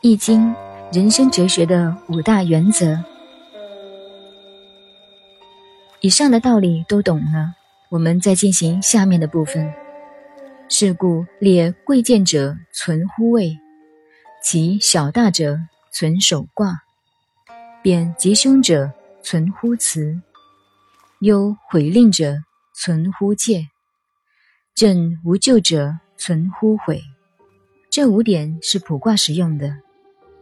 易经人生哲学的五大原则。以上的道理都懂了，我们再进行下面的部分。是故列贵贱者存乎位，其小大者存守卦，变吉凶者存乎辞，忧悔令者存乎戒，正无咎者存乎悔。这五点是卜卦使用的。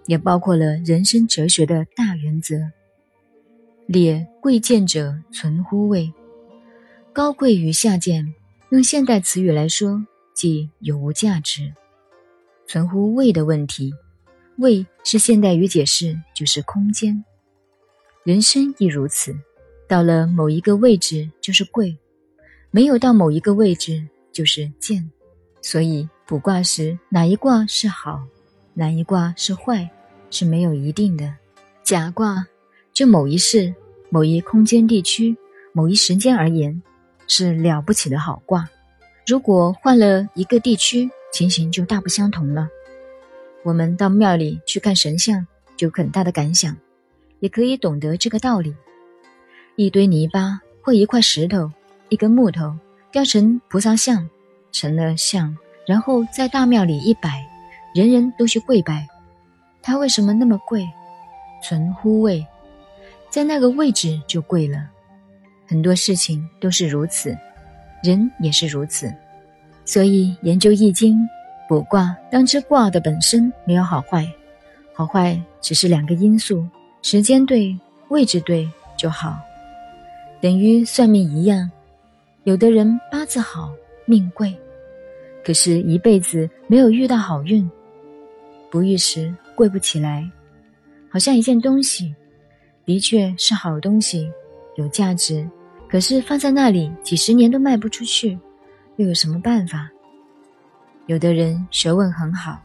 也包括了人生哲学的大原则。列贵贱者存乎位，高贵与下贱，用现代词语来说，即有无价值。存乎位的问题，位是现代语解释，就是空间。人生亦如此，到了某一个位置就是贵，没有到某一个位置就是贱。所以卜卦时，哪一卦是好，哪一卦是坏？是没有一定的，甲卦就某一世、某一空间、地区、某一时间而言，是了不起的好卦。如果换了一个地区，情形就大不相同了。我们到庙里去看神像，就很大的感想，也可以懂得这个道理。一堆泥巴或一块石头、一根木头雕成菩萨像，成了像，然后在大庙里一摆，人人都去跪拜。它为什么那么贵？存乎位，在那个位置就贵了。很多事情都是如此，人也是如此。所以研究易经、卜卦，当知卦的本身没有好坏，好坏只是两个因素：时间对、位置对就好。等于算命一样，有的人八字好，命贵，可是一辈子没有遇到好运，不遇时。贵不起来，好像一件东西，的确是好东西，有价值。可是放在那里几十年都卖不出去，又有什么办法？有的人学问很好，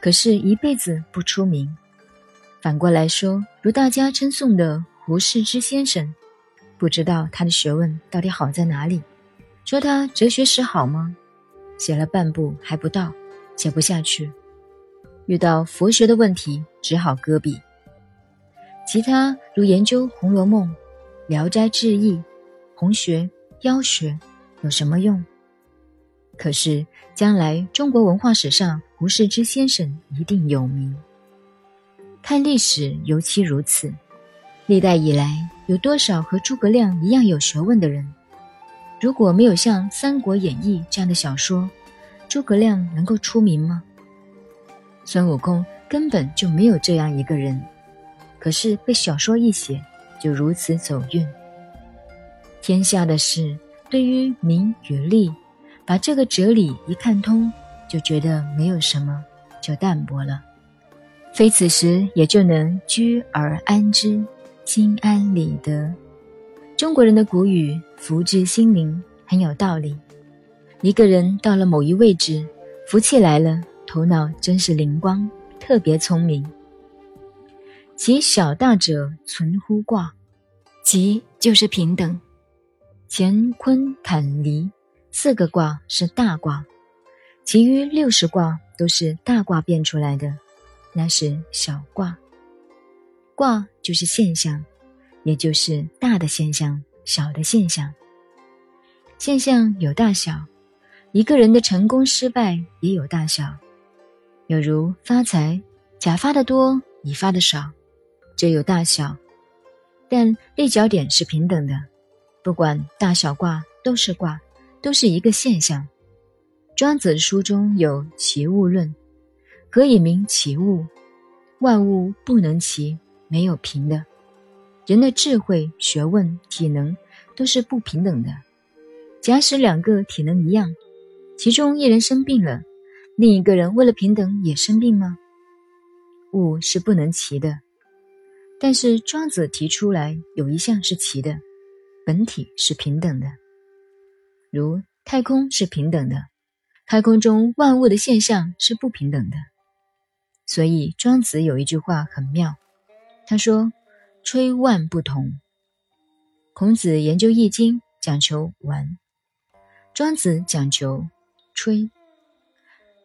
可是一辈子不出名。反过来说，如大家称颂的胡适之先生，不知道他的学问到底好在哪里。说他哲学史好吗？写了半部还不到，写不下去。遇到佛学的问题，只好搁笔。其他如研究《红楼梦》《聊斋志异》《红学》《妖学》，有什么用？可是将来中国文化史上，胡适之先生一定有名。看历史尤其如此，历代以来有多少和诸葛亮一样有学问的人？如果没有像《三国演义》这样的小说，诸葛亮能够出名吗？孙悟空根本就没有这样一个人，可是被小说一写，就如此走运。天下的事，对于名与利，把这个哲理一看通，就觉得没有什么，就淡薄了。非此时也就能居而安之，心安理得。中国人的古语福至心灵很有道理。一个人到了某一位置，福气来了。头脑真是灵光，特别聪明。其小大者存乎卦，其就是平等。乾坤坎离四个卦是大卦，其余六十卦都是大卦变出来的，那是小卦。卦就是现象，也就是大的现象、小的现象。现象有大小，一个人的成功失败也有大小。有如发财，甲发的多，乙发的少，这有大小，但立脚点是平等的。不管大小卦都是卦，都是一个现象。庄子书中有齐物论，何以名齐物？万物不能齐，没有平的。人的智慧、学问、体能都是不平等的。假使两个体能一样，其中一人生病了。另一个人为了平等也生病吗？物是不能齐的，但是庄子提出来有一项是齐的，本体是平等的，如太空是平等的，太空中万物的现象是不平等的。所以庄子有一句话很妙，他说：“吹万不同。”孔子研究易经，讲求玩，庄子讲求吹。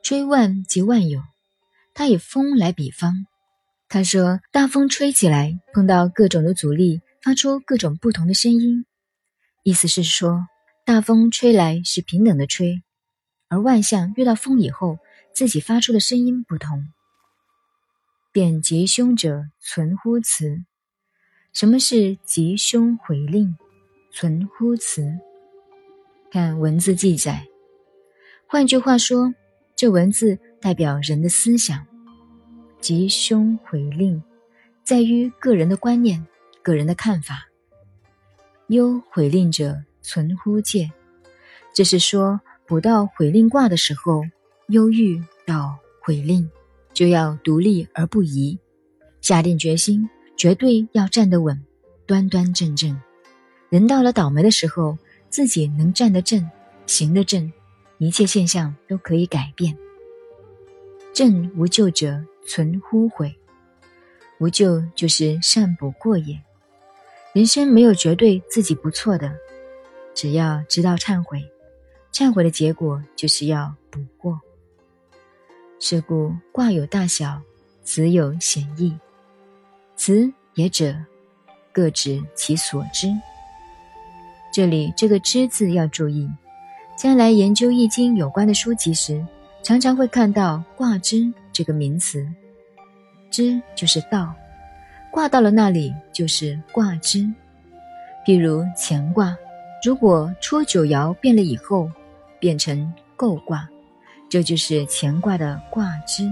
吹万即万有，他以风来比方。他说：“大风吹起来，碰到各种的阻力，发出各种不同的声音。”意思是说，大风吹来是平等的吹，而万象遇到风以后，自己发出的声音不同。便吉凶者存乎辞。什么是吉凶回令？存乎辞。看文字记载。换句话说，这文字代表人的思想。吉凶回令，在于个人的观念、个人的看法。忧回令者存乎戒，这是说卜到回令卦的时候，忧郁到回令，就要独立而不移，下定决心，绝对要站得稳，端端正正。人到了倒霉的时候，自己能站得正，行得正，一切现象都可以改变。正无咎者。存乎悔，无咎就是善补过也。人生没有绝对自己不错的，只要知道忏悔，忏悔的结果就是要补过。是故卦有大小，子有显义，此也者，各指其所知。这里这个“知”字要注意，将来研究易经有关的书籍时。常常会看到“卦之”这个名词，“之”就是道，卦到了那里就是卦之。譬如乾卦，如果初九爻变了以后，变成姤卦，这就是乾卦的卦之。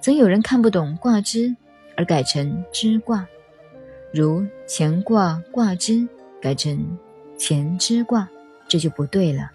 总有人看不懂卦之，而改成之卦，如乾卦卦之改成乾之卦，这就不对了。